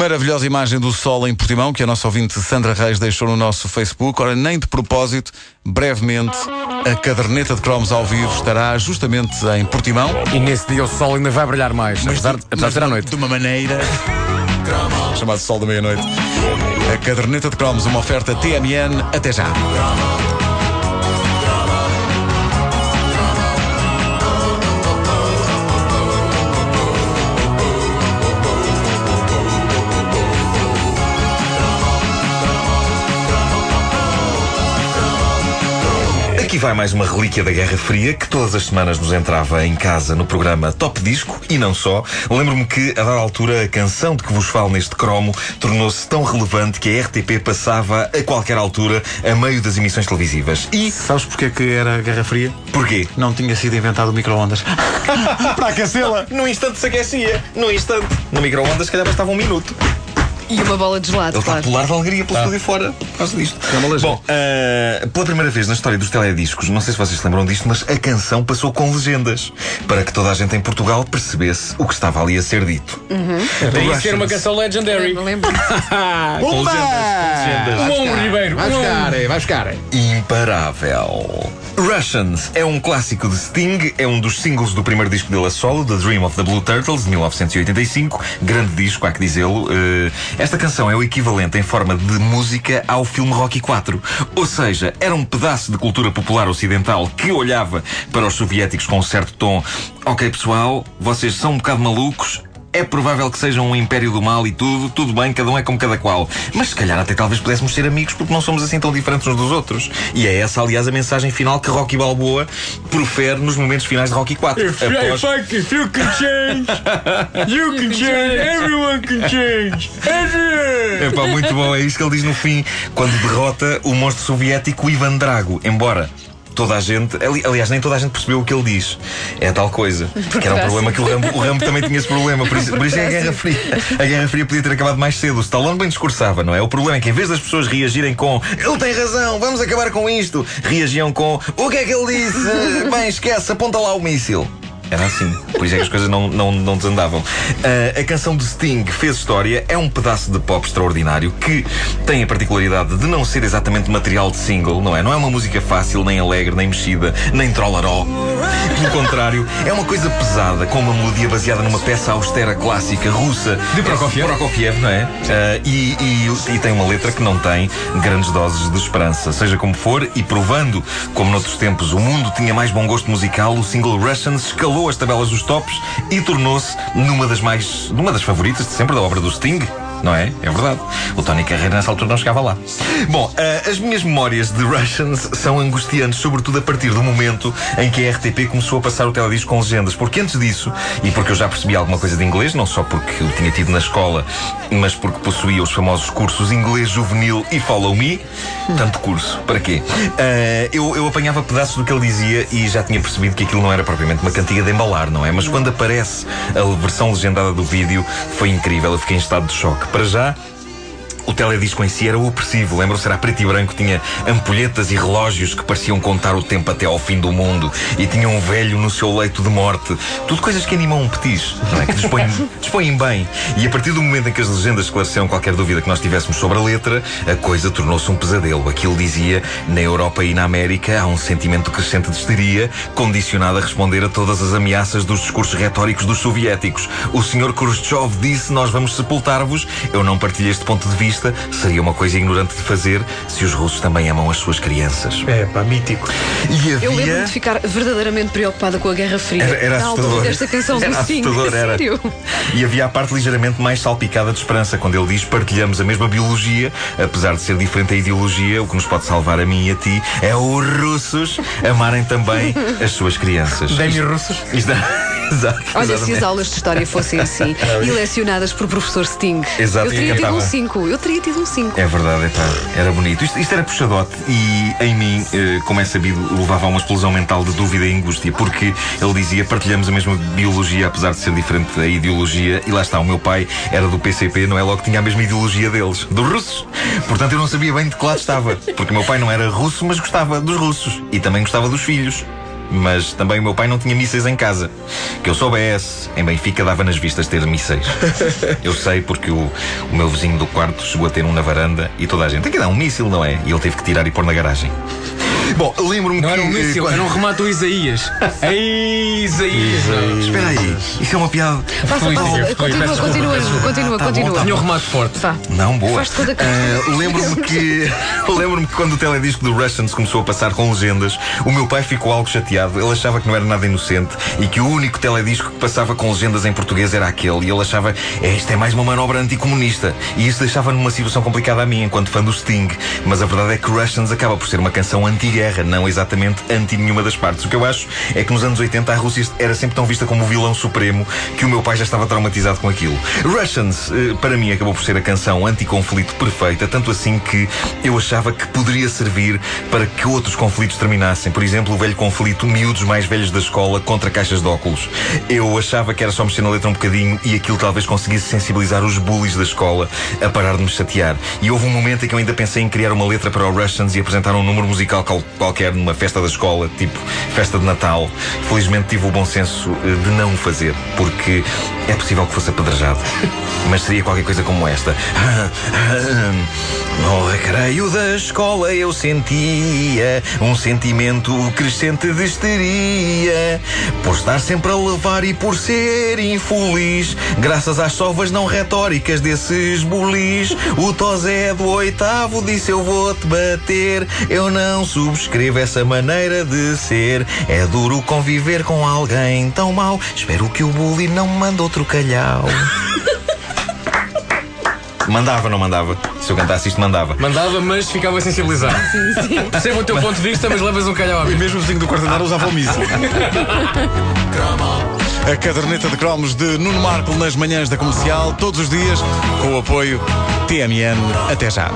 maravilhosa imagem do sol em Portimão que a nossa ouvinte Sandra Reis deixou no nosso Facebook. Ora, nem de propósito, brevemente, a caderneta de cromos ao vivo estará justamente em Portimão. E nesse dia o sol ainda vai brilhar mais, apesar, de- apesar de ser à noite. De uma maneira. chamado Sol da Meia-Noite. A caderneta de cromos, uma oferta TMN. Até já. Vai mais uma relíquia da Guerra Fria que todas as semanas nos entrava em casa no programa Top Disco e não só. Lembro-me que, a dada altura, a canção de que vos falo neste cromo tornou-se tão relevante que a RTP passava a qualquer altura a meio das emissões televisivas. E Sabes porque que era Guerra Fria? porquê? Não tinha sido inventado o micro-ondas. Para aquecê-la! No instante se aquecia. No instante. No micro-ondas, se calhar bastava um minuto. E uma bola de gelado, Ele está a claro. pular de alegria pelo estúdio fora por causa disto. Bom, ah, pela primeira vez na história dos telediscos, não sei se vocês se lembram disto, mas a canção passou com legendas para que toda a gente em Portugal percebesse o que estava ali a ser dito. Daí ser uma canção legendary. Eu lembro. Com legendas, com legendas. Um Ribeiro. Vai buscar, é, vai buscar. Imparável. Russians é um clássico de Sting, é um dos singles do primeiro disco dele a solo, The Dream of the Blue Turtles, de 1985. Grande disco, há que dizê-lo. Eh, esta canção é o equivalente em forma de música ao filme Rocky 4. Ou seja, era um pedaço de cultura popular ocidental que olhava para os soviéticos com um certo tom. Ok, pessoal, vocês são um bocado malucos. É provável que sejam um império do mal e tudo, tudo bem, cada um é como cada qual. Mas se calhar até talvez pudéssemos ser amigos porque não somos assim tão diferentes uns dos outros. E é essa, aliás, a mensagem final que Rocky Balboa profere nos momentos finais de Rocky 4. Após- if you can change, you can change, everyone can change. É pá, muito bom, é isso que ele diz no fim, quando derrota o monstro soviético Ivan Drago. Embora toda a gente, ali- aliás, nem toda a gente percebeu o que ele diz. É tal coisa. Que era um problema que o Rambo, o Rambo também tinha esse problema. Por isso, por isso é a Guerra Fria. A Guerra Fria podia ter acabado mais cedo. O Stallone bem discursava, não é? O problema é que em vez das pessoas reagirem com ele tem razão, vamos acabar com isto, reagiam com o que é que ele disse? Bem, esquece, aponta lá o míssil. Era assim. Por isso é que as coisas não, não, não desandavam. Ah, a canção de Sting fez história. É um pedaço de pop extraordinário que tem a particularidade de não ser exatamente material de single, não é? Não é uma música fácil, nem alegre, nem mexida, nem trollaró. Pelo contrário, é uma coisa pesada, com uma melodia baseada numa peça austera clássica russa. De Prokofiev. Prokofiev, não é? Ah, e, e- e tem uma letra que não tem grandes doses de esperança. Seja como for, e provando como noutros tempos o mundo tinha mais bom gosto musical, o single Russians escalou as tabelas dos tops e tornou-se numa das mais. numa das favoritas de sempre da obra do Sting. Não é? É verdade. O Tony Carreira nessa altura não chegava lá. Bom, ah, as minhas memórias de Russians são angustiantes, sobretudo a partir do momento em que a RTP começou a passar o teledisco com legendas. Porque antes disso, e porque eu já percebi alguma coisa de inglês, não só porque eu tinha tido na escola, mas porque possuía os famosos cursos Inglês Juvenil e Follow Me. Tanto curso, para quê? Ah, eu, eu apanhava pedaços do que ele dizia e já tinha percebido que aquilo não era propriamente uma cantiga de embalar, não é? Mas quando aparece a versão legendada do vídeo, foi incrível. Eu fiquei em estado de choque. Para já, o teledisco em si era opressivo. Lembram-se, era preto e branco, tinha ampulhetas e relógios que pareciam contar o tempo até ao fim do mundo e tinha um velho no seu leito de morte. Tudo coisas que animam um petis, não é? Que dispõem, dispõem bem. E a partir do momento em que as legendas esclareceram qualquer dúvida que nós tivéssemos sobre a letra, a coisa tornou-se um pesadelo. Aquilo dizia, na Europa e na América há um sentimento crescente de histeria, condicionado a responder a todas as ameaças dos discursos retóricos dos soviéticos. O Sr. Khrushchev disse, nós vamos sepultar-vos. Eu não partilho este ponto de vista. Seria uma coisa ignorante de fazer se os russos também amam as suas crianças. É, pá, mítico. E Eu lembro-me havia... de ficar verdadeiramente preocupada com a Guerra Fria. Era, era assustador. desta canção era do assustador, era. Sério? E havia a parte ligeiramente mais salpicada de esperança, quando ele diz partilhamos a mesma biologia, apesar de ser diferente a ideologia, o que nos pode salvar a mim e a ti é os russos amarem também as suas crianças. Demi Russos. Isto é- Exato, Olha, se as aulas de história fossem assim e lecionadas por professor Sting, Exato, eu teria tido um cantava. 5. Eu teria tido um 5. É verdade, epá, era bonito. Isto, isto era puxadote e em mim, eh, como é sabido, levava a uma explosão mental de dúvida e angústia, porque ele dizia partilhamos a mesma biologia, apesar de ser diferente a ideologia, e lá está, o meu pai era do PCP, não é logo que tinha a mesma ideologia deles, dos russos. Portanto, eu não sabia bem de que lado estava, porque o meu pai não era russo, mas gostava dos russos e também gostava dos filhos. Mas também o meu pai não tinha mísseis em casa. Que eu soubesse, em Benfica dava nas vistas ter mísseis. Eu sei porque o, o meu vizinho do quarto chegou a ter um na varanda e toda a gente tem que dar um míssil, não é? E ele teve que tirar e pôr na garagem. Bom, lembro-me que. Não era um eh, míssil, quando- era um remate do Isaías. Ei, Isaías. Espera aí, isso é uma piada. Passa, passa. Continua, continua, desculpa, continua, Tá bom, continua. tá Tinha um remate forte. Não, boa. A Ah, Lembro-me que lembro-me que quando o teledisco do Russians começou a passar com legendas, o meu pai ficou algo chateado. Ele achava que não era nada inocente e que o único teledisco que passava com legendas em português era aquele. E ele achava, "É, isto é mais uma manobra anticomunista. E isso deixava numa situação complicada a mim, enquanto fã do Sting. Mas a verdade é que Russians acaba por ser uma canção anti-guerra, não exatamente anti nenhuma das partes. O que eu acho é que nos anos 80 a Rússia era sempre tão vista como o vilão supremo que o meu pai já estava traumatizado com aquilo. Russians, eh, para mim, acabou por ser a canção anti-conflito perfeita, tanto assim que eu achava que poderia servir para que outros conflitos terminassem. Por exemplo, o velho conflito miúdos mais velhos da escola contra caixas de óculos. Eu achava que era só mexer na letra um bocadinho e aquilo talvez conseguisse sensibilizar os bullies da escola a parar de me chatear. E houve um momento em que eu ainda pensei em criar uma letra para o Russians e apresentar um número musical qualquer numa festa da escola, tipo festa de Natal. Felizmente tive o bom senso eh, de não o fazer, porque é possível que fosse apedrejado. Mas seria qualquer coisa como esta. No recreio da escola eu sentia um sentimento crescente de histeria. Por estar sempre a levar e por ser infeliz, graças às sovas não retóricas desses bulis. O Tosé do oitavo disse: Eu vou-te bater. Eu não subscrevo essa maneira de ser. É duro conviver com alguém tão mau. Espero que o bully não me mande outro calhau. Mandava, não mandava? Se eu cantasse isto, mandava. Mandava, mas ficava sensibilizado. Percebo o teu ponto de vista, mas levas um calhau E mesmo o vizinho do quarto andar usava o míssil. A caderneta de cromos de Nuno Marco nas manhãs da comercial, todos os dias, com o apoio TMN. Até já.